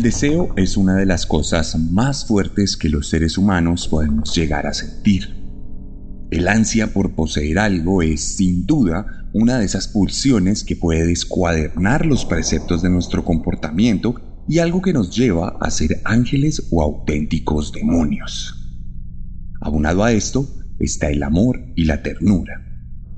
El deseo es una de las cosas más fuertes que los seres humanos podemos llegar a sentir. El ansia por poseer algo es, sin duda, una de esas pulsiones que puede descuadernar los preceptos de nuestro comportamiento y algo que nos lleva a ser ángeles o auténticos demonios. Abunado a esto está el amor y la ternura,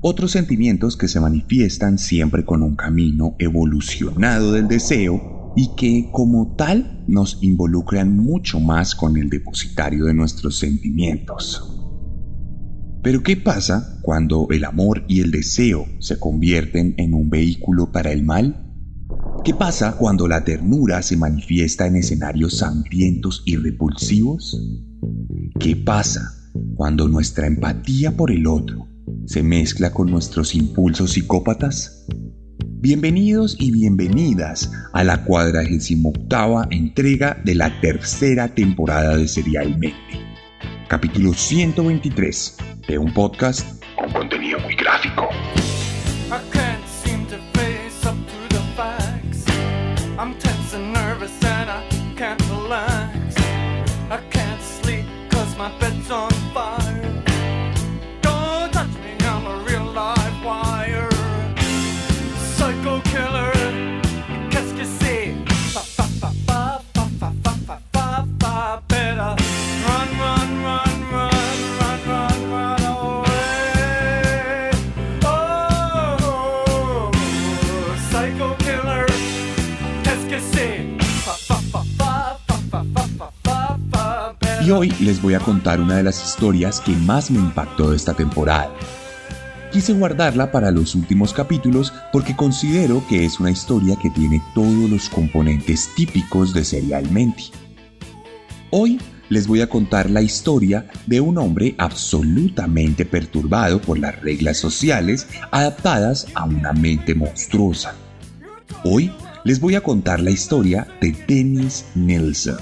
otros sentimientos que se manifiestan siempre con un camino evolucionado del deseo y que como tal nos involucran mucho más con el depositario de nuestros sentimientos. Pero ¿qué pasa cuando el amor y el deseo se convierten en un vehículo para el mal? ¿Qué pasa cuando la ternura se manifiesta en escenarios sangrientos y repulsivos? ¿Qué pasa cuando nuestra empatía por el otro se mezcla con nuestros impulsos psicópatas? Bienvenidos y bienvenidas a la cuadragésima octava entrega de la tercera temporada de Serialmente. Capítulo 123 de un podcast con contenido muy gráfico. Hoy les voy a contar una de las historias que más me impactó de esta temporada. Quise guardarla para los últimos capítulos porque considero que es una historia que tiene todos los componentes típicos de Serialmente. Hoy les voy a contar la historia de un hombre absolutamente perturbado por las reglas sociales adaptadas a una mente monstruosa. Hoy les voy a contar la historia de Dennis Nelson.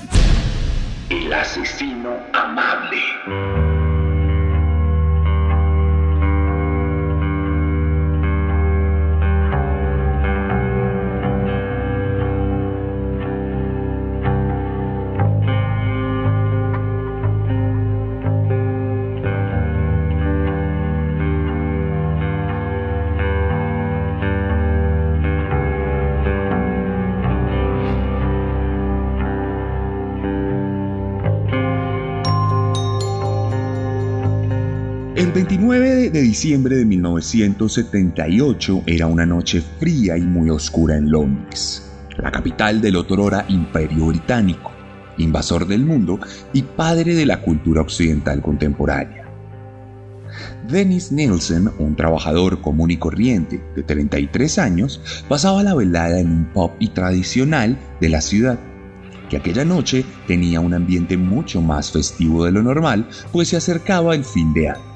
De diciembre de 1978 era una noche fría y muy oscura en Londres, la capital del otrora Imperio Británico, invasor del mundo y padre de la cultura occidental contemporánea. Dennis Nielsen, un trabajador común y corriente de 33 años, pasaba la velada en un pub y tradicional de la ciudad que aquella noche tenía un ambiente mucho más festivo de lo normal, pues se acercaba el fin de año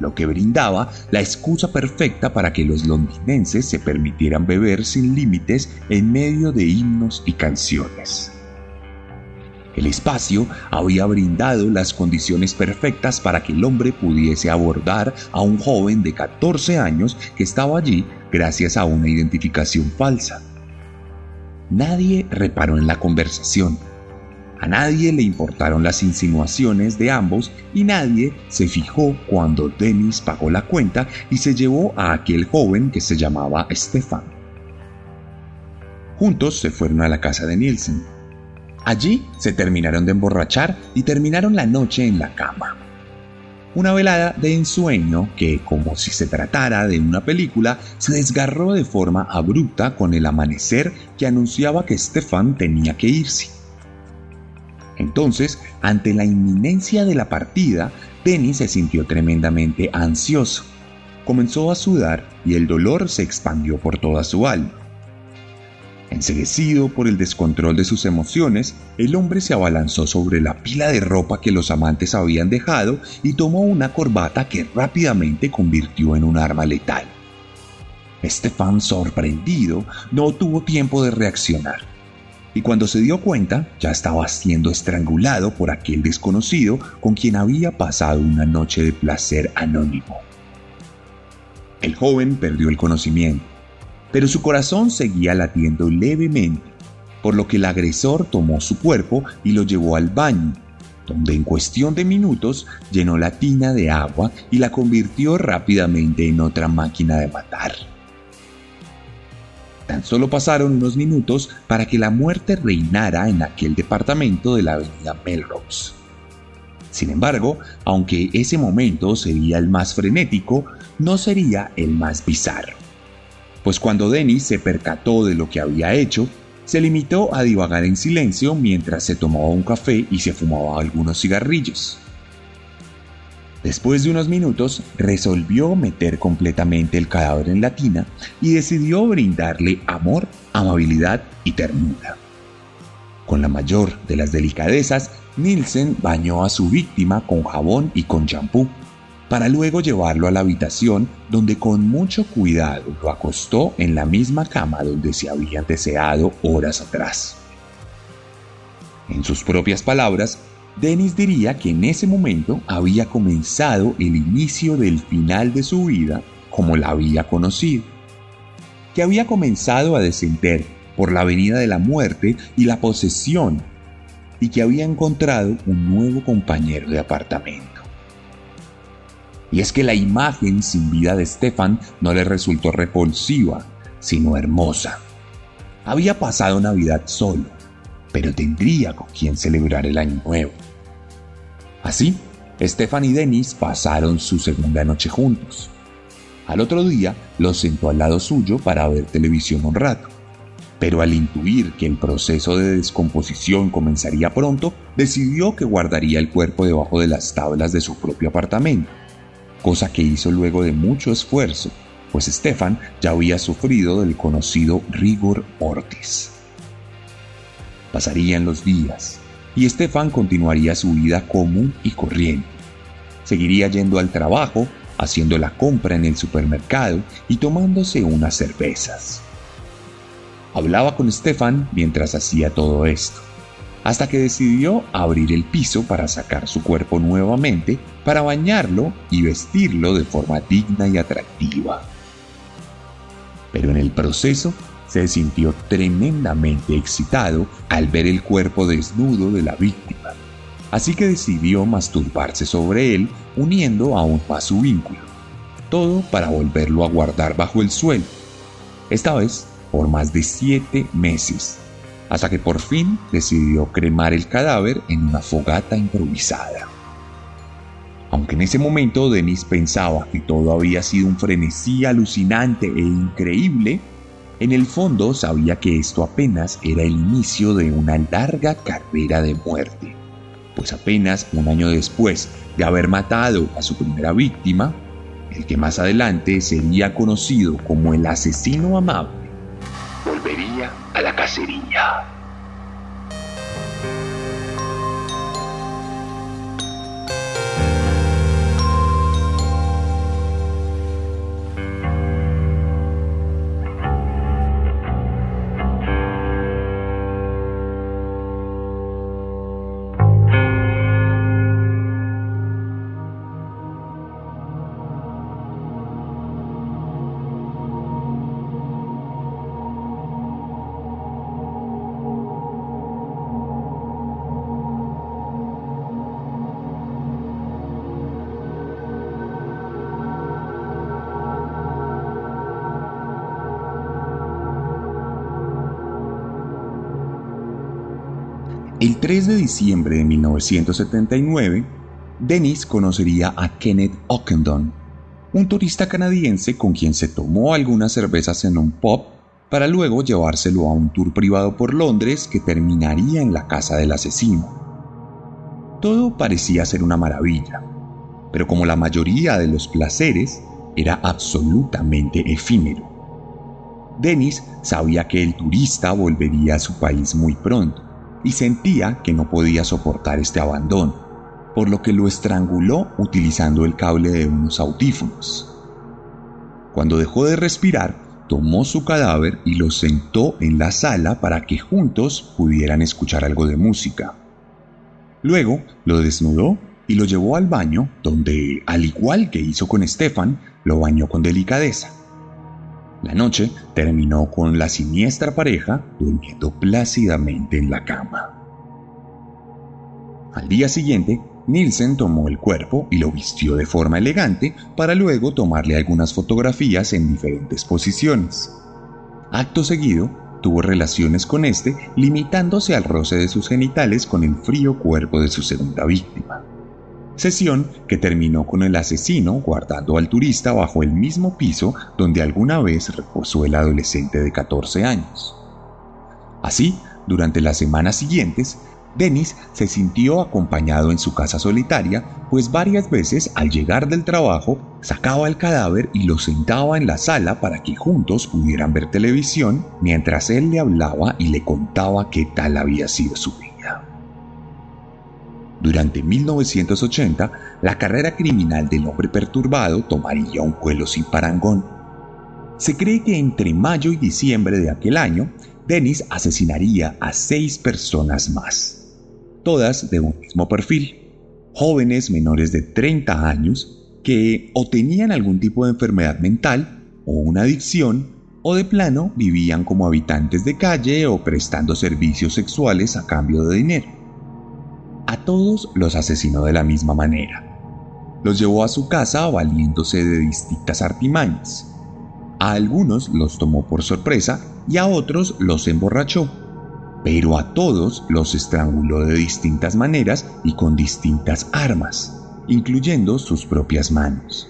lo que brindaba la excusa perfecta para que los londinenses se permitieran beber sin límites en medio de himnos y canciones. El espacio había brindado las condiciones perfectas para que el hombre pudiese abordar a un joven de 14 años que estaba allí gracias a una identificación falsa. Nadie reparó en la conversación, a nadie le importaron las insinuaciones de ambos y nadie se fijó cuando Dennis pagó la cuenta y se llevó a aquel joven que se llamaba Stefan. Juntos se fueron a la casa de Nielsen. Allí se terminaron de emborrachar y terminaron la noche en la cama. Una velada de ensueño que, como si se tratara de una película, se desgarró de forma abrupta con el amanecer que anunciaba que Stefan tenía que irse. Entonces, ante la inminencia de la partida, Dennis se sintió tremendamente ansioso. Comenzó a sudar y el dolor se expandió por toda su alma. Enseguecido por el descontrol de sus emociones, el hombre se abalanzó sobre la pila de ropa que los amantes habían dejado y tomó una corbata que rápidamente convirtió en un arma letal. Estefan, sorprendido, no tuvo tiempo de reaccionar. Y cuando se dio cuenta, ya estaba siendo estrangulado por aquel desconocido con quien había pasado una noche de placer anónimo. El joven perdió el conocimiento pero su corazón seguía latiendo levemente, por lo que el agresor tomó su cuerpo y lo llevó al baño, donde en cuestión de minutos llenó la tina de agua y la convirtió rápidamente en otra máquina de matar. Tan solo pasaron unos minutos para que la muerte reinara en aquel departamento de la avenida Melrose. Sin embargo, aunque ese momento sería el más frenético, no sería el más bizarro pues cuando Dennis se percató de lo que había hecho, se limitó a divagar en silencio mientras se tomaba un café y se fumaba algunos cigarrillos. Después de unos minutos, resolvió meter completamente el cadáver en la tina y decidió brindarle amor, amabilidad y ternura. Con la mayor de las delicadezas, Nielsen bañó a su víctima con jabón y con champú para luego llevarlo a la habitación donde con mucho cuidado lo acostó en la misma cama donde se había deseado horas atrás. En sus propias palabras, Dennis diría que en ese momento había comenzado el inicio del final de su vida como la había conocido, que había comenzado a descender por la avenida de la muerte y la posesión, y que había encontrado un nuevo compañero de apartamento. Y es que la imagen sin vida de Stefan no le resultó repulsiva, sino hermosa. Había pasado Navidad solo, pero tendría con quien celebrar el año nuevo. Así, Stefan y Denis pasaron su segunda noche juntos. Al otro día los sentó al lado suyo para ver televisión un rato, pero al intuir que el proceso de descomposición comenzaría pronto, decidió que guardaría el cuerpo debajo de las tablas de su propio apartamento cosa que hizo luego de mucho esfuerzo, pues Stefan ya había sufrido del conocido rigor mortis. Pasarían los días y Stefan continuaría su vida común y corriente. Seguiría yendo al trabajo, haciendo la compra en el supermercado y tomándose unas cervezas. Hablaba con Stefan mientras hacía todo esto hasta que decidió abrir el piso para sacar su cuerpo nuevamente, para bañarlo y vestirlo de forma digna y atractiva. Pero en el proceso se sintió tremendamente excitado al ver el cuerpo desnudo de la víctima, así que decidió masturbarse sobre él uniendo aún más su vínculo, todo para volverlo a guardar bajo el suelo, esta vez por más de siete meses. Hasta que por fin decidió cremar el cadáver en una fogata improvisada. Aunque en ese momento Denis pensaba que todo había sido un frenesí alucinante e increíble, en el fondo sabía que esto apenas era el inicio de una larga carrera de muerte, pues apenas un año después de haber matado a su primera víctima, el que más adelante sería conocido como el asesino amable, volvería a la cacería. El 3 de diciembre de 1979, Dennis conocería a Kenneth Ockendon, un turista canadiense con quien se tomó algunas cervezas en un pub para luego llevárselo a un tour privado por Londres que terminaría en la casa del asesino. Todo parecía ser una maravilla, pero como la mayoría de los placeres, era absolutamente efímero. Dennis sabía que el turista volvería a su país muy pronto y sentía que no podía soportar este abandono, por lo que lo estranguló utilizando el cable de unos audífonos. Cuando dejó de respirar, tomó su cadáver y lo sentó en la sala para que juntos pudieran escuchar algo de música. Luego lo desnudó y lo llevó al baño, donde, al igual que hizo con Stefan, lo bañó con delicadeza. La noche terminó con la siniestra pareja durmiendo plácidamente en la cama. Al día siguiente, Nielsen tomó el cuerpo y lo vistió de forma elegante para luego tomarle algunas fotografías en diferentes posiciones. Acto seguido, tuvo relaciones con este, limitándose al roce de sus genitales con el frío cuerpo de su segunda víctima sesión que terminó con el asesino guardando al turista bajo el mismo piso donde alguna vez reposó el adolescente de 14 años. Así, durante las semanas siguientes, Dennis se sintió acompañado en su casa solitaria, pues varias veces al llegar del trabajo sacaba el cadáver y lo sentaba en la sala para que juntos pudieran ver televisión mientras él le hablaba y le contaba qué tal había sido su vida. Durante 1980, la carrera criminal del hombre perturbado tomaría un vuelo sin parangón. Se cree que entre mayo y diciembre de aquel año, Dennis asesinaría a seis personas más, todas de un mismo perfil, jóvenes menores de 30 años que o tenían algún tipo de enfermedad mental o una adicción o de plano vivían como habitantes de calle o prestando servicios sexuales a cambio de dinero. A todos los asesinó de la misma manera. Los llevó a su casa valiéndose de distintas artimañas. A algunos los tomó por sorpresa y a otros los emborrachó, pero a todos los estranguló de distintas maneras y con distintas armas, incluyendo sus propias manos.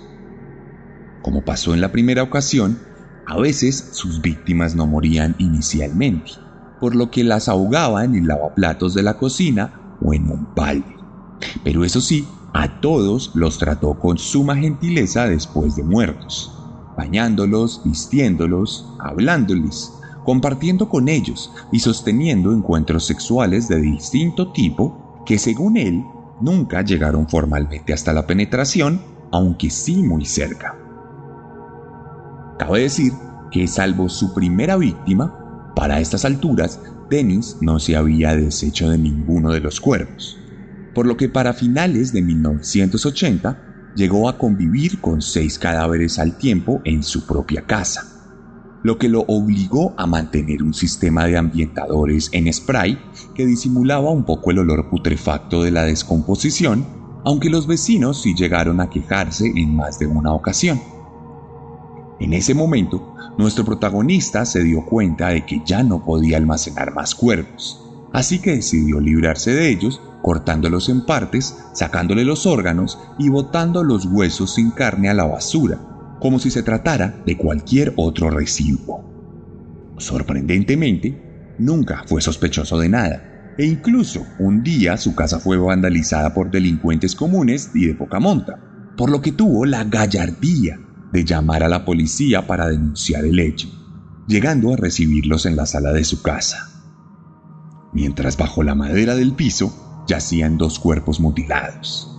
Como pasó en la primera ocasión, a veces sus víctimas no morían inicialmente, por lo que las ahogaba en lavaplatos de la cocina o en un balde. Pero eso sí, a todos los trató con suma gentileza después de muertos, bañándolos, vistiéndolos, hablándoles, compartiendo con ellos y sosteniendo encuentros sexuales de distinto tipo que según él nunca llegaron formalmente hasta la penetración, aunque sí muy cerca. Cabe decir que salvo su primera víctima, para estas alturas Dennis no se había deshecho de ninguno de los cuerpos, por lo que para finales de 1980 llegó a convivir con seis cadáveres al tiempo en su propia casa, lo que lo obligó a mantener un sistema de ambientadores en spray que disimulaba un poco el olor putrefacto de la descomposición, aunque los vecinos sí llegaron a quejarse en más de una ocasión. En ese momento, nuestro protagonista se dio cuenta de que ya no podía almacenar más cuerpos, así que decidió librarse de ellos cortándolos en partes, sacándole los órganos y botando los huesos sin carne a la basura, como si se tratara de cualquier otro residuo. Sorprendentemente, nunca fue sospechoso de nada, e incluso un día su casa fue vandalizada por delincuentes comunes y de poca monta, por lo que tuvo la gallardía de llamar a la policía para denunciar el hecho, llegando a recibirlos en la sala de su casa. Mientras bajo la madera del piso yacían dos cuerpos mutilados.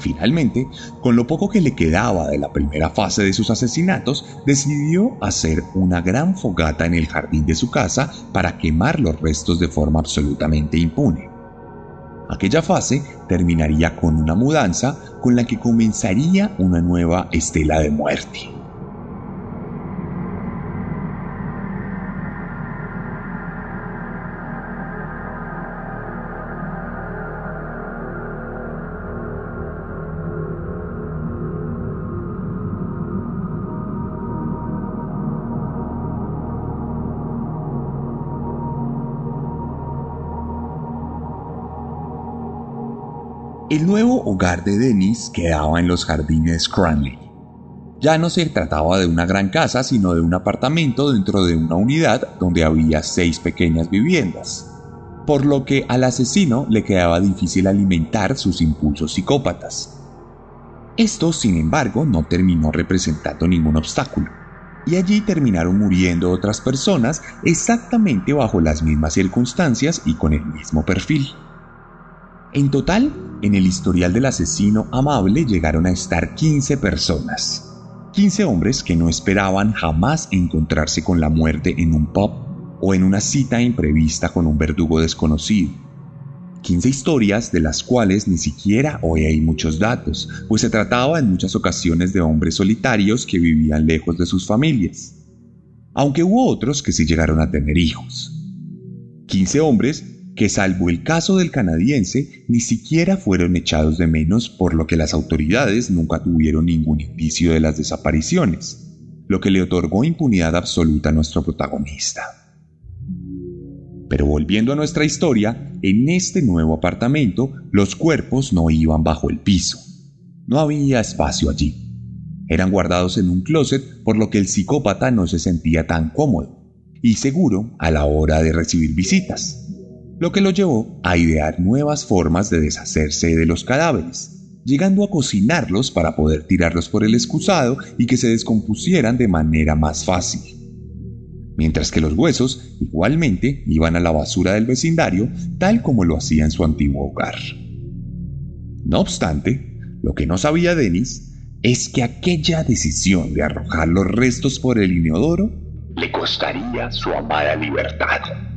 Finalmente, con lo poco que le quedaba de la primera fase de sus asesinatos, decidió hacer una gran fogata en el jardín de su casa para quemar los restos de forma absolutamente impune. Aquella fase terminaría con una mudanza con la que comenzaría una nueva estela de muerte. El nuevo hogar de Dennis quedaba en los jardines Cranley. Ya no se trataba de una gran casa, sino de un apartamento dentro de una unidad donde había seis pequeñas viviendas, por lo que al asesino le quedaba difícil alimentar sus impulsos psicópatas. Esto, sin embargo, no terminó representando ningún obstáculo, y allí terminaron muriendo otras personas exactamente bajo las mismas circunstancias y con el mismo perfil. En total, en el historial del asesino amable llegaron a estar 15 personas. 15 hombres que no esperaban jamás encontrarse con la muerte en un pub o en una cita imprevista con un verdugo desconocido. 15 historias de las cuales ni siquiera hoy hay muchos datos, pues se trataba en muchas ocasiones de hombres solitarios que vivían lejos de sus familias, aunque hubo otros que sí llegaron a tener hijos. 15 hombres que salvo el caso del canadiense, ni siquiera fueron echados de menos por lo que las autoridades nunca tuvieron ningún indicio de las desapariciones, lo que le otorgó impunidad absoluta a nuestro protagonista. Pero volviendo a nuestra historia, en este nuevo apartamento los cuerpos no iban bajo el piso. No había espacio allí. Eran guardados en un closet por lo que el psicópata no se sentía tan cómodo y seguro a la hora de recibir visitas, lo que lo llevó a idear nuevas formas de deshacerse de los cadáveres, llegando a cocinarlos para poder tirarlos por el excusado y que se descompusieran de manera más fácil mientras que los huesos igualmente iban a la basura del vecindario tal como lo hacía en su antiguo hogar. No obstante, lo que no sabía Denis es que aquella decisión de arrojar los restos por el inodoro le costaría su amada libertad.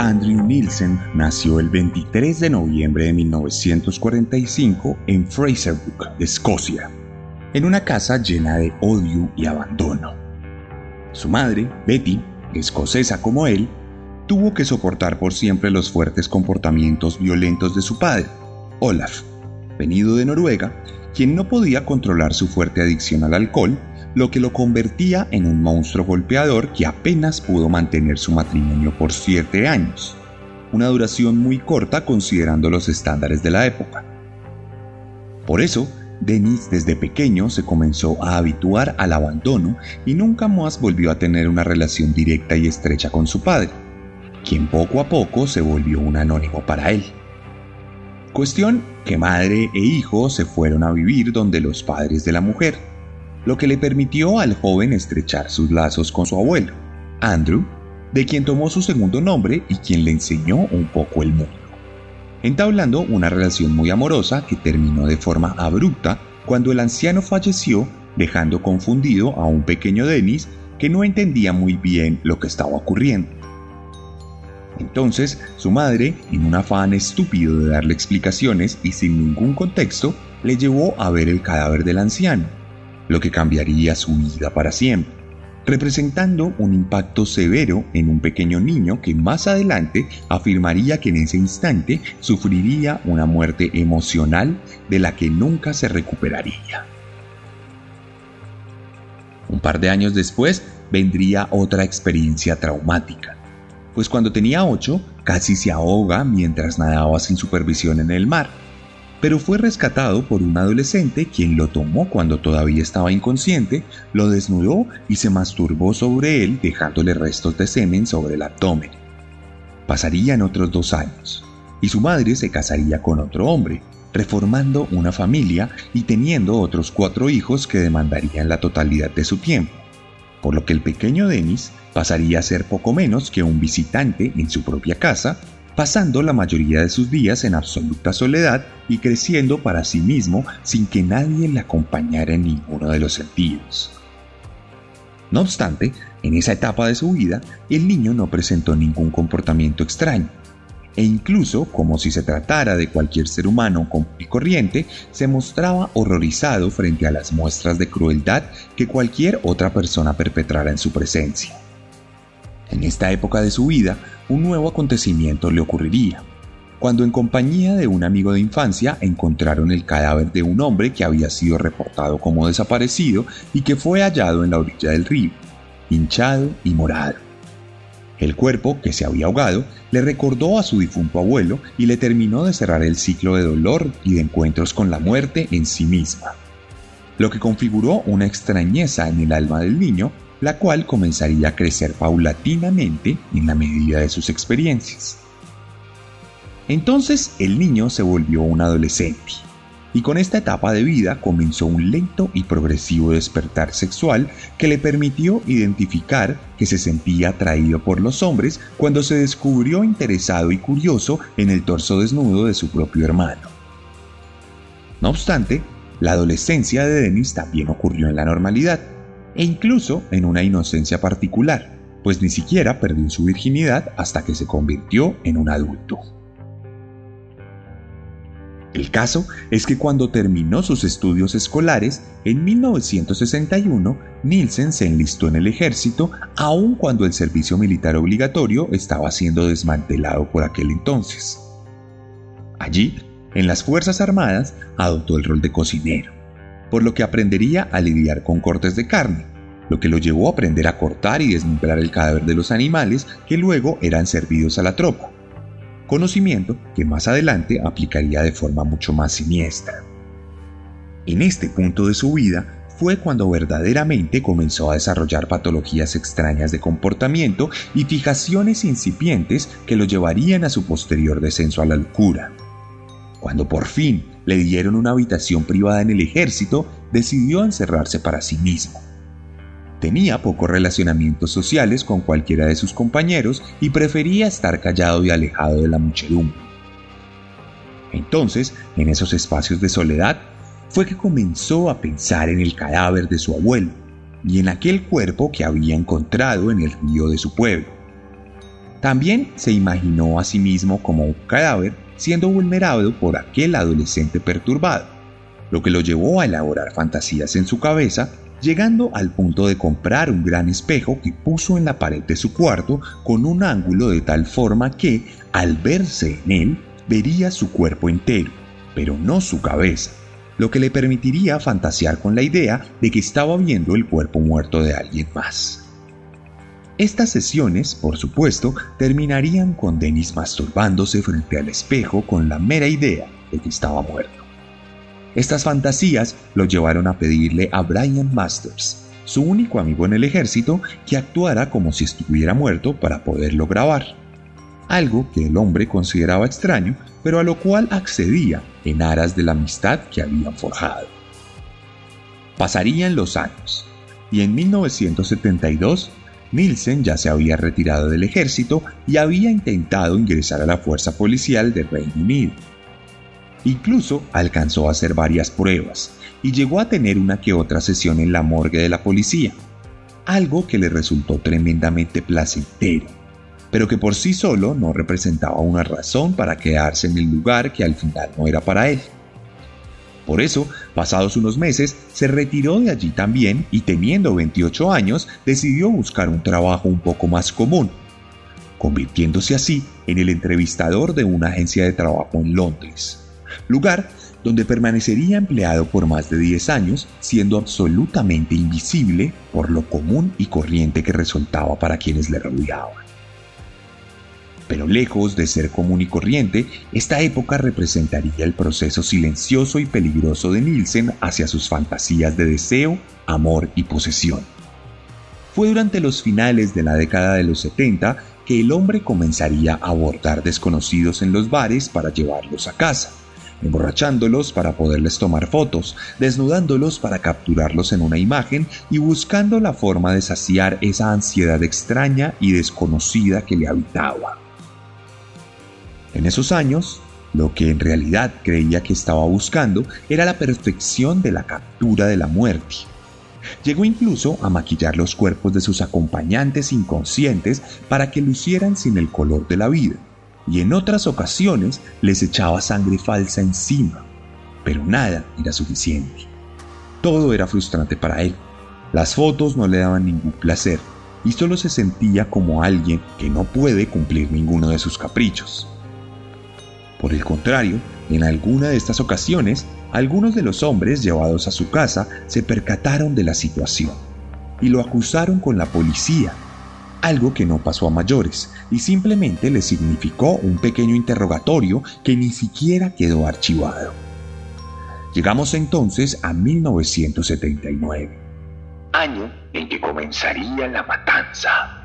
Andrew Nielsen nació el 23 de noviembre de 1945 en Fraserburgh, Escocia, en una casa llena de odio y abandono. Su madre, Betty, escocesa como él, tuvo que soportar por siempre los fuertes comportamientos violentos de su padre, Olaf, venido de Noruega, quien no podía controlar su fuerte adicción al alcohol lo que lo convertía en un monstruo golpeador que apenas pudo mantener su matrimonio por siete años, una duración muy corta considerando los estándares de la época. Por eso, Denis desde pequeño se comenzó a habituar al abandono y nunca más volvió a tener una relación directa y estrecha con su padre, quien poco a poco se volvió un anónimo para él. Cuestión que madre e hijo se fueron a vivir donde los padres de la mujer, lo que le permitió al joven estrechar sus lazos con su abuelo, Andrew, de quien tomó su segundo nombre y quien le enseñó un poco el mundo, entablando una relación muy amorosa que terminó de forma abrupta cuando el anciano falleció, dejando confundido a un pequeño Dennis que no entendía muy bien lo que estaba ocurriendo. Entonces, su madre, en un afán estúpido de darle explicaciones y sin ningún contexto, le llevó a ver el cadáver del anciano, lo que cambiaría su vida para siempre, representando un impacto severo en un pequeño niño que más adelante afirmaría que en ese instante sufriría una muerte emocional de la que nunca se recuperaría. Un par de años después vendría otra experiencia traumática, pues cuando tenía 8 casi se ahoga mientras nadaba sin supervisión en el mar pero fue rescatado por un adolescente quien lo tomó cuando todavía estaba inconsciente, lo desnudó y se masturbó sobre él dejándole restos de semen sobre el abdomen. Pasarían otros dos años, y su madre se casaría con otro hombre, reformando una familia y teniendo otros cuatro hijos que demandarían la totalidad de su tiempo, por lo que el pequeño Denis pasaría a ser poco menos que un visitante en su propia casa pasando la mayoría de sus días en absoluta soledad y creciendo para sí mismo sin que nadie le acompañara en ninguno de los sentidos. No obstante, en esa etapa de su vida, el niño no presentó ningún comportamiento extraño, e incluso, como si se tratara de cualquier ser humano común y corriente, se mostraba horrorizado frente a las muestras de crueldad que cualquier otra persona perpetrara en su presencia. En esta época de su vida, un nuevo acontecimiento le ocurriría, cuando en compañía de un amigo de infancia encontraron el cadáver de un hombre que había sido reportado como desaparecido y que fue hallado en la orilla del río, hinchado y morado. El cuerpo, que se había ahogado, le recordó a su difunto abuelo y le terminó de cerrar el ciclo de dolor y de encuentros con la muerte en sí misma, lo que configuró una extrañeza en el alma del niño, la cual comenzaría a crecer paulatinamente en la medida de sus experiencias. Entonces el niño se volvió un adolescente y con esta etapa de vida comenzó un lento y progresivo despertar sexual que le permitió identificar que se sentía atraído por los hombres cuando se descubrió interesado y curioso en el torso desnudo de su propio hermano. No obstante, la adolescencia de Dennis también ocurrió en la normalidad, e incluso en una inocencia particular, pues ni siquiera perdió su virginidad hasta que se convirtió en un adulto. El caso es que cuando terminó sus estudios escolares, en 1961, Nielsen se enlistó en el ejército, aun cuando el servicio militar obligatorio estaba siendo desmantelado por aquel entonces. Allí, en las Fuerzas Armadas, adoptó el rol de cocinero, por lo que aprendería a lidiar con cortes de carne, lo que lo llevó a aprender a cortar y desmembrar el cadáver de los animales que luego eran servidos a la tropa conocimiento que más adelante aplicaría de forma mucho más siniestra. En este punto de su vida fue cuando verdaderamente comenzó a desarrollar patologías extrañas de comportamiento y fijaciones incipientes que lo llevarían a su posterior descenso a la locura. Cuando por fin le dieron una habitación privada en el ejército, decidió encerrarse para sí mismo Tenía pocos relacionamientos sociales con cualquiera de sus compañeros y prefería estar callado y alejado de la muchedumbre. Entonces, en esos espacios de soledad, fue que comenzó a pensar en el cadáver de su abuelo y en aquel cuerpo que había encontrado en el río de su pueblo. También se imaginó a sí mismo como un cadáver siendo vulnerado por aquel adolescente perturbado, lo que lo llevó a elaborar fantasías en su cabeza llegando al punto de comprar un gran espejo que puso en la pared de su cuarto con un ángulo de tal forma que, al verse en él, vería su cuerpo entero, pero no su cabeza, lo que le permitiría fantasear con la idea de que estaba viendo el cuerpo muerto de alguien más. Estas sesiones, por supuesto, terminarían con Dennis masturbándose frente al espejo con la mera idea de que estaba muerto. Estas fantasías lo llevaron a pedirle a Brian Masters, su único amigo en el ejército, que actuara como si estuviera muerto para poderlo grabar. Algo que el hombre consideraba extraño, pero a lo cual accedía en aras de la amistad que habían forjado. Pasarían los años, y en 1972 Nielsen ya se había retirado del ejército y había intentado ingresar a la fuerza policial del Reino Unido Incluso alcanzó a hacer varias pruebas y llegó a tener una que otra sesión en la morgue de la policía, algo que le resultó tremendamente placentero, pero que por sí solo no representaba una razón para quedarse en el lugar que al final no era para él. Por eso, pasados unos meses, se retiró de allí también y teniendo 28 años decidió buscar un trabajo un poco más común, convirtiéndose así en el entrevistador de una agencia de trabajo en Londres lugar donde permanecería empleado por más de 10 años, siendo absolutamente invisible por lo común y corriente que resultaba para quienes le rodeaban. Pero lejos de ser común y corriente, esta época representaría el proceso silencioso y peligroso de Nielsen hacia sus fantasías de deseo, amor y posesión. Fue durante los finales de la década de los 70 que el hombre comenzaría a abordar desconocidos en los bares para llevarlos a casa emborrachándolos para poderles tomar fotos, desnudándolos para capturarlos en una imagen y buscando la forma de saciar esa ansiedad extraña y desconocida que le habitaba. En esos años, lo que en realidad creía que estaba buscando era la perfección de la captura de la muerte. Llegó incluso a maquillar los cuerpos de sus acompañantes inconscientes para que lucieran sin el color de la vida y en otras ocasiones les echaba sangre falsa encima, pero nada era suficiente. Todo era frustrante para él. Las fotos no le daban ningún placer y solo se sentía como alguien que no puede cumplir ninguno de sus caprichos. Por el contrario, en alguna de estas ocasiones, algunos de los hombres llevados a su casa se percataron de la situación y lo acusaron con la policía algo que no pasó a mayores y simplemente le significó un pequeño interrogatorio que ni siquiera quedó archivado. Llegamos entonces a 1979, año en que comenzaría la matanza.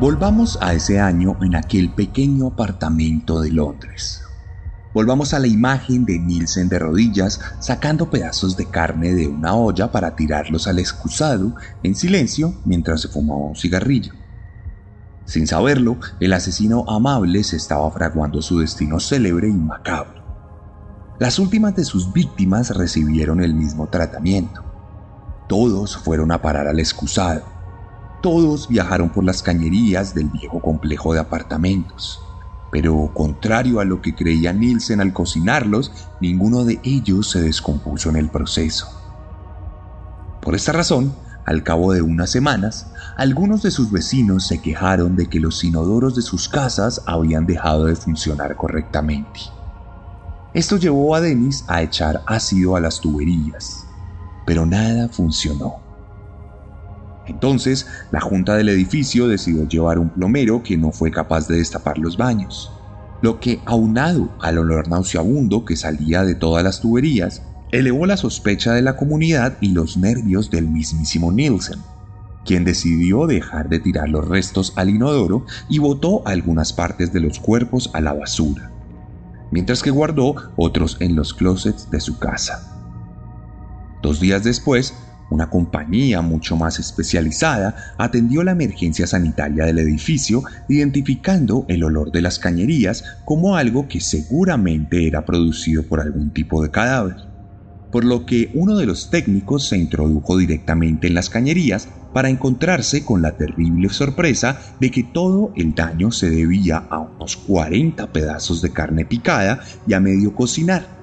Volvamos a ese año en aquel pequeño apartamento de Londres. Volvamos a la imagen de Nielsen de rodillas sacando pedazos de carne de una olla para tirarlos al excusado en silencio mientras se fumaba un cigarrillo. Sin saberlo, el asesino amable se estaba fraguando su destino célebre y macabro. Las últimas de sus víctimas recibieron el mismo tratamiento. Todos fueron a parar al excusado todos viajaron por las cañerías del viejo complejo de apartamentos. Pero contrario a lo que creía Nielsen al cocinarlos, ninguno de ellos se descompuso en el proceso. Por esta razón, al cabo de unas semanas, algunos de sus vecinos se quejaron de que los inodoros de sus casas habían dejado de funcionar correctamente. Esto llevó a Dennis a echar ácido a las tuberías, pero nada funcionó. Entonces, la junta del edificio decidió llevar un plomero que no fue capaz de destapar los baños, lo que, aunado al olor nauseabundo que salía de todas las tuberías, elevó la sospecha de la comunidad y los nervios del mismísimo Nielsen, quien decidió dejar de tirar los restos al inodoro y botó algunas partes de los cuerpos a la basura, mientras que guardó otros en los closets de su casa. Dos días después, una compañía mucho más especializada atendió la emergencia sanitaria del edificio, identificando el olor de las cañerías como algo que seguramente era producido por algún tipo de cadáver. Por lo que uno de los técnicos se introdujo directamente en las cañerías para encontrarse con la terrible sorpresa de que todo el daño se debía a unos 40 pedazos de carne picada y a medio cocinar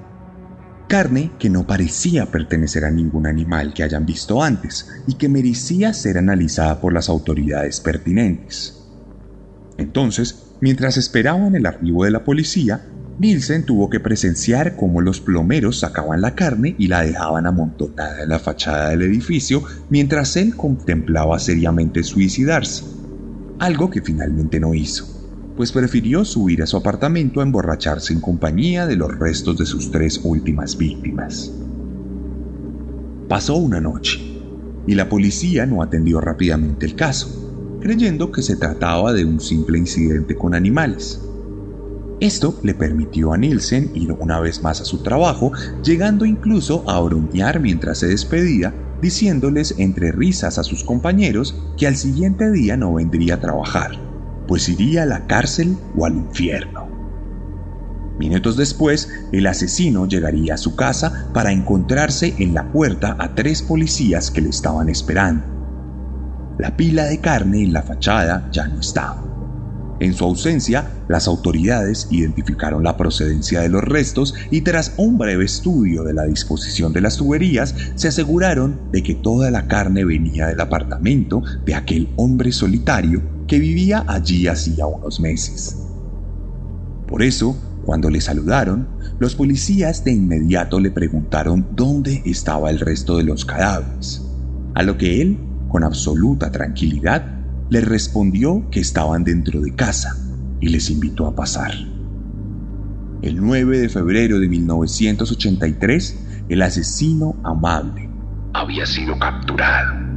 carne que no parecía pertenecer a ningún animal que hayan visto antes y que merecía ser analizada por las autoridades pertinentes. Entonces, mientras esperaban el arribo de la policía, Nielsen tuvo que presenciar cómo los plomeros sacaban la carne y la dejaban amontonada en la fachada del edificio mientras él contemplaba seriamente suicidarse, algo que finalmente no hizo pues prefirió subir a su apartamento a emborracharse en compañía de los restos de sus tres últimas víctimas. Pasó una noche, y la policía no atendió rápidamente el caso, creyendo que se trataba de un simple incidente con animales. Esto le permitió a Nielsen ir una vez más a su trabajo, llegando incluso a bromear mientras se despedía, diciéndoles entre risas a sus compañeros que al siguiente día no vendría a trabajar pues iría a la cárcel o al infierno. Minutos después, el asesino llegaría a su casa para encontrarse en la puerta a tres policías que le estaban esperando. La pila de carne en la fachada ya no estaba. En su ausencia, las autoridades identificaron la procedencia de los restos y tras un breve estudio de la disposición de las tuberías, se aseguraron de que toda la carne venía del apartamento de aquel hombre solitario que vivía allí hacía unos meses. Por eso, cuando le saludaron, los policías de inmediato le preguntaron dónde estaba el resto de los cadáveres, a lo que él, con absoluta tranquilidad, le respondió que estaban dentro de casa y les invitó a pasar. El 9 de febrero de 1983, el asesino amable había sido capturado.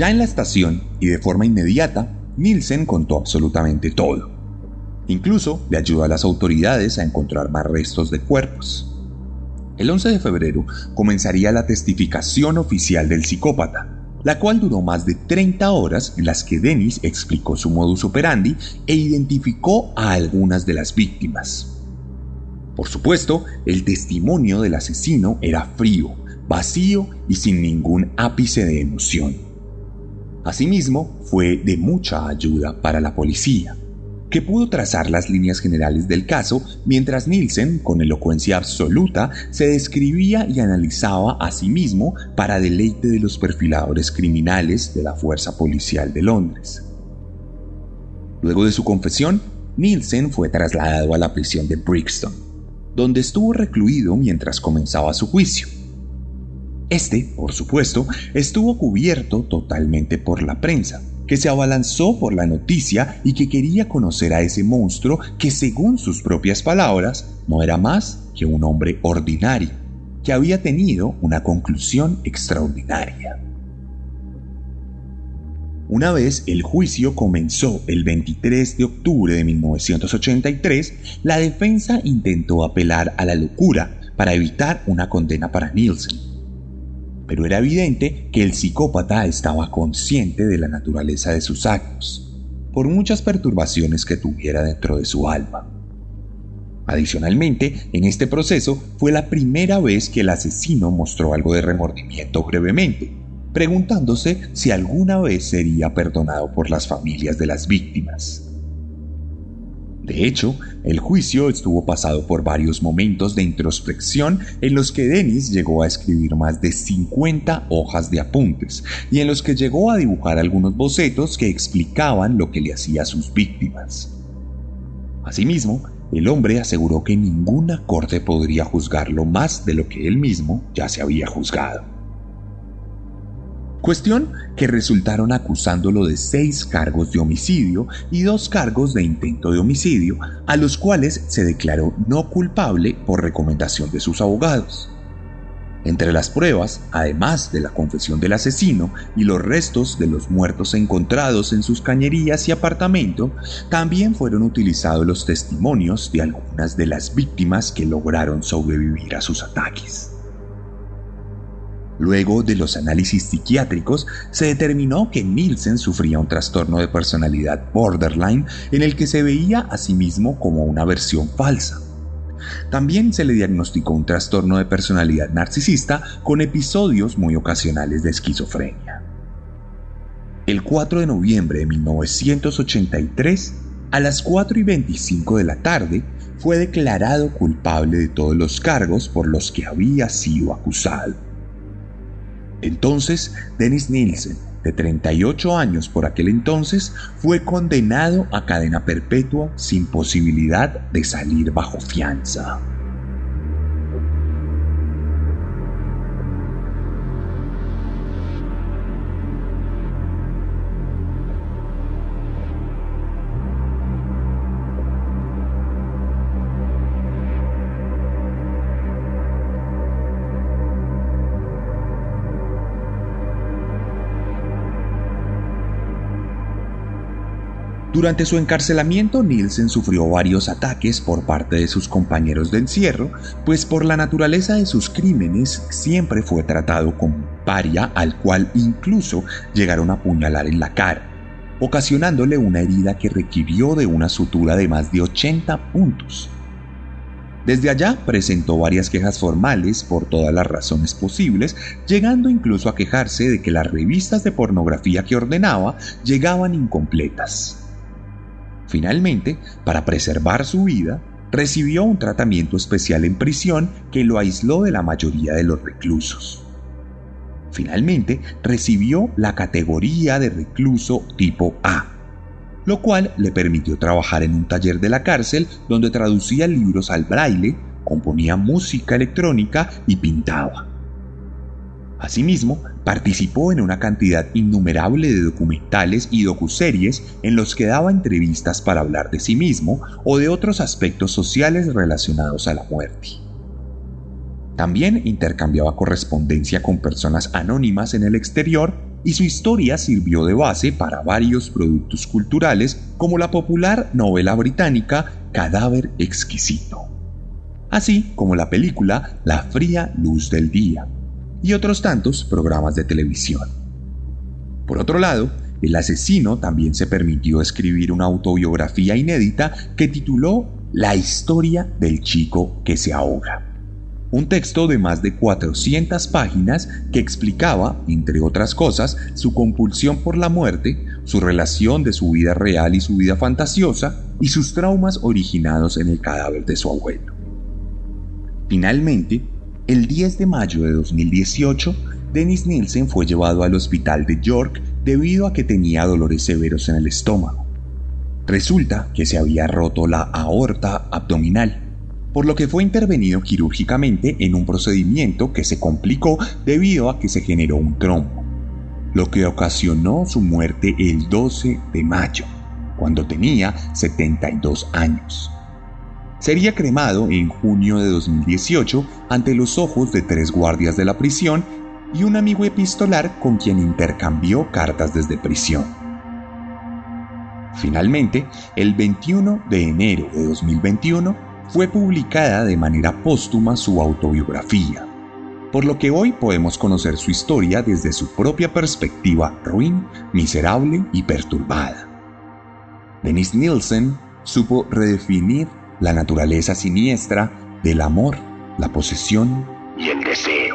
Ya en la estación, y de forma inmediata, Nielsen contó absolutamente todo. Incluso le ayudó a las autoridades a encontrar más restos de cuerpos. El 11 de febrero comenzaría la testificación oficial del psicópata, la cual duró más de 30 horas en las que Dennis explicó su modus operandi e identificó a algunas de las víctimas. Por supuesto, el testimonio del asesino era frío, vacío y sin ningún ápice de emoción. Asimismo, fue de mucha ayuda para la policía, que pudo trazar las líneas generales del caso mientras Nielsen, con elocuencia absoluta, se describía y analizaba a sí mismo para deleite de los perfiladores criminales de la Fuerza Policial de Londres. Luego de su confesión, Nielsen fue trasladado a la prisión de Brixton, donde estuvo recluido mientras comenzaba su juicio. Este, por supuesto, estuvo cubierto totalmente por la prensa, que se abalanzó por la noticia y que quería conocer a ese monstruo que según sus propias palabras no era más que un hombre ordinario, que había tenido una conclusión extraordinaria. Una vez el juicio comenzó el 23 de octubre de 1983, la defensa intentó apelar a la locura para evitar una condena para Nielsen pero era evidente que el psicópata estaba consciente de la naturaleza de sus actos, por muchas perturbaciones que tuviera dentro de su alma. Adicionalmente, en este proceso fue la primera vez que el asesino mostró algo de remordimiento brevemente, preguntándose si alguna vez sería perdonado por las familias de las víctimas. De hecho, el juicio estuvo pasado por varios momentos de introspección en los que Dennis llegó a escribir más de 50 hojas de apuntes y en los que llegó a dibujar algunos bocetos que explicaban lo que le hacía a sus víctimas. Asimismo, el hombre aseguró que ninguna corte podría juzgarlo más de lo que él mismo ya se había juzgado. Cuestión que resultaron acusándolo de seis cargos de homicidio y dos cargos de intento de homicidio, a los cuales se declaró no culpable por recomendación de sus abogados. Entre las pruebas, además de la confesión del asesino y los restos de los muertos encontrados en sus cañerías y apartamento, también fueron utilizados los testimonios de algunas de las víctimas que lograron sobrevivir a sus ataques. Luego de los análisis psiquiátricos, se determinó que Nielsen sufría un trastorno de personalidad borderline en el que se veía a sí mismo como una versión falsa. También se le diagnosticó un trastorno de personalidad narcisista con episodios muy ocasionales de esquizofrenia. El 4 de noviembre de 1983, a las 4 y 25 de la tarde, fue declarado culpable de todos los cargos por los que había sido acusado. Entonces, Dennis Nielsen, de 38 años por aquel entonces, fue condenado a cadena perpetua sin posibilidad de salir bajo fianza. Durante su encarcelamiento, Nielsen sufrió varios ataques por parte de sus compañeros de encierro, pues por la naturaleza de sus crímenes siempre fue tratado como paria al cual incluso llegaron a apuñalar en la cara, ocasionándole una herida que requirió de una sutura de más de 80 puntos. Desde allá presentó varias quejas formales por todas las razones posibles, llegando incluso a quejarse de que las revistas de pornografía que ordenaba llegaban incompletas. Finalmente, para preservar su vida, recibió un tratamiento especial en prisión que lo aisló de la mayoría de los reclusos. Finalmente, recibió la categoría de recluso tipo A, lo cual le permitió trabajar en un taller de la cárcel donde traducía libros al braille, componía música electrónica y pintaba. Asimismo, participó en una cantidad innumerable de documentales y docuseries en los que daba entrevistas para hablar de sí mismo o de otros aspectos sociales relacionados a la muerte. También intercambiaba correspondencia con personas anónimas en el exterior y su historia sirvió de base para varios productos culturales como la popular novela británica Cadáver Exquisito, así como la película La fría luz del día y otros tantos programas de televisión. Por otro lado, el asesino también se permitió escribir una autobiografía inédita que tituló La historia del chico que se ahoga un texto de más de 400 páginas que explicaba, entre otras cosas, su compulsión por la muerte, su relación de su vida real y su vida fantasiosa, y sus traumas originados en el cadáver de su abuelo. Finalmente, el 10 de mayo de 2018, Dennis Nielsen fue llevado al hospital de York debido a que tenía dolores severos en el estómago. Resulta que se había roto la aorta abdominal por lo que fue intervenido quirúrgicamente en un procedimiento que se complicó debido a que se generó un trombo, lo que ocasionó su muerte el 12 de mayo, cuando tenía 72 años. Sería cremado en junio de 2018 ante los ojos de tres guardias de la prisión y un amigo epistolar con quien intercambió cartas desde prisión. Finalmente, el 21 de enero de 2021, fue publicada de manera póstuma su autobiografía, por lo que hoy podemos conocer su historia desde su propia perspectiva ruin, miserable y perturbada. Dennis Nielsen supo redefinir la naturaleza siniestra del amor, la posesión y el deseo.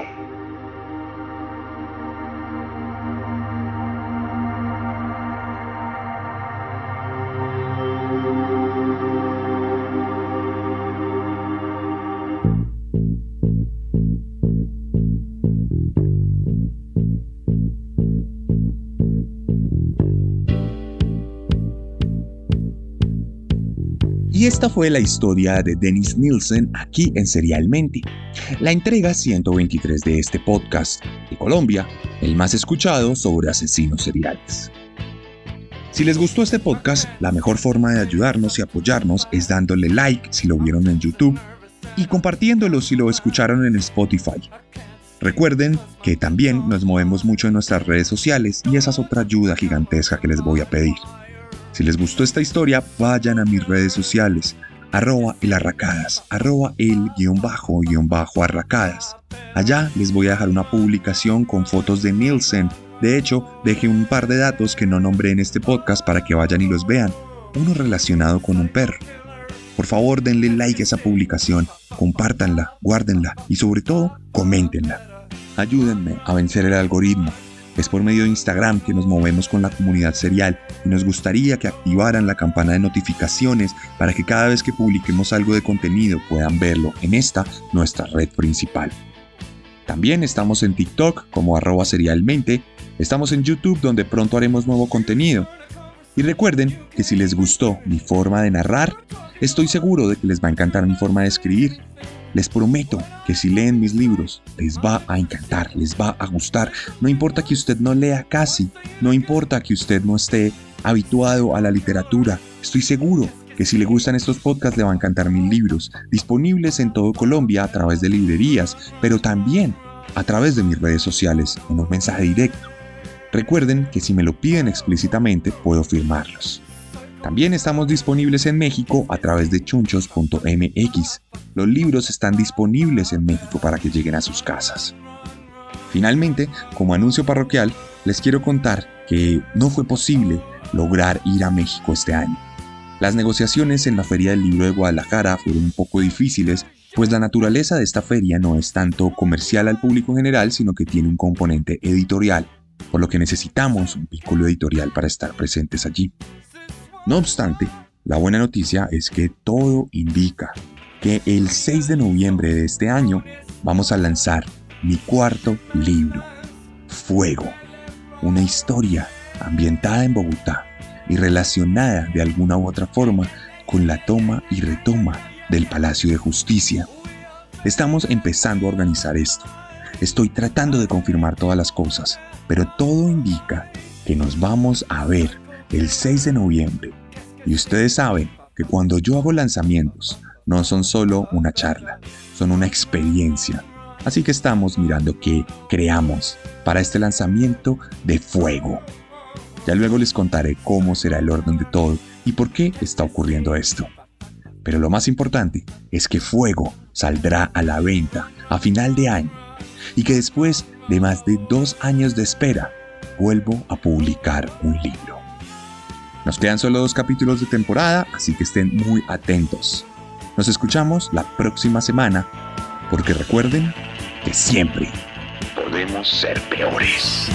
Y esta fue la historia de Dennis Nielsen aquí en Serialmente, la entrega 123 de este podcast de Colombia, el más escuchado sobre asesinos seriales. Si les gustó este podcast, la mejor forma de ayudarnos y apoyarnos es dándole like si lo vieron en YouTube y compartiéndolo si lo escucharon en Spotify. Recuerden que también nos movemos mucho en nuestras redes sociales y esa es otra ayuda gigantesca que les voy a pedir. Si les gustó esta historia, vayan a mis redes sociales, arroba el arracadas, arroba el guion bajo guion bajo arracadas. Allá les voy a dejar una publicación con fotos de Nielsen. De hecho, dejé un par de datos que no nombré en este podcast para que vayan y los vean. Uno relacionado con un perro. Por favor, denle like a esa publicación, compártanla, guárdenla y sobre todo, coméntenla. Ayúdenme a vencer el algoritmo es por medio de Instagram que nos movemos con la comunidad serial y nos gustaría que activaran la campana de notificaciones para que cada vez que publiquemos algo de contenido puedan verlo en esta, nuestra red principal. También estamos en TikTok como arroba serialmente, estamos en YouTube donde pronto haremos nuevo contenido. Y recuerden que si les gustó mi forma de narrar, estoy seguro de que les va a encantar mi forma de escribir. Les prometo que si leen mis libros, les va a encantar, les va a gustar. No importa que usted no lea casi, no importa que usted no esté habituado a la literatura, estoy seguro que si le gustan estos podcasts le van a encantar mis libros, disponibles en todo Colombia a través de librerías, pero también a través de mis redes sociales, en un mensaje directo. Recuerden que si me lo piden explícitamente puedo firmarlos. También estamos disponibles en México a través de chunchos.mx. Los libros están disponibles en México para que lleguen a sus casas. Finalmente, como anuncio parroquial, les quiero contar que no fue posible lograr ir a México este año. Las negociaciones en la Feria del Libro de Guadalajara fueron un poco difíciles, pues la naturaleza de esta feria no es tanto comercial al público en general, sino que tiene un componente editorial, por lo que necesitamos un vínculo editorial para estar presentes allí. No obstante, la buena noticia es que todo indica que el 6 de noviembre de este año vamos a lanzar mi cuarto libro, Fuego, una historia ambientada en Bogotá y relacionada de alguna u otra forma con la toma y retoma del Palacio de Justicia. Estamos empezando a organizar esto. Estoy tratando de confirmar todas las cosas, pero todo indica que nos vamos a ver el 6 de noviembre. Y ustedes saben que cuando yo hago lanzamientos, no son solo una charla, son una experiencia. Así que estamos mirando qué creamos para este lanzamiento de fuego. Ya luego les contaré cómo será el orden de todo y por qué está ocurriendo esto. Pero lo más importante es que Fuego saldrá a la venta a final de año y que después de más de dos años de espera vuelvo a publicar un libro. Nos quedan solo dos capítulos de temporada, así que estén muy atentos. Nos escuchamos la próxima semana, porque recuerden que siempre podemos ser peores.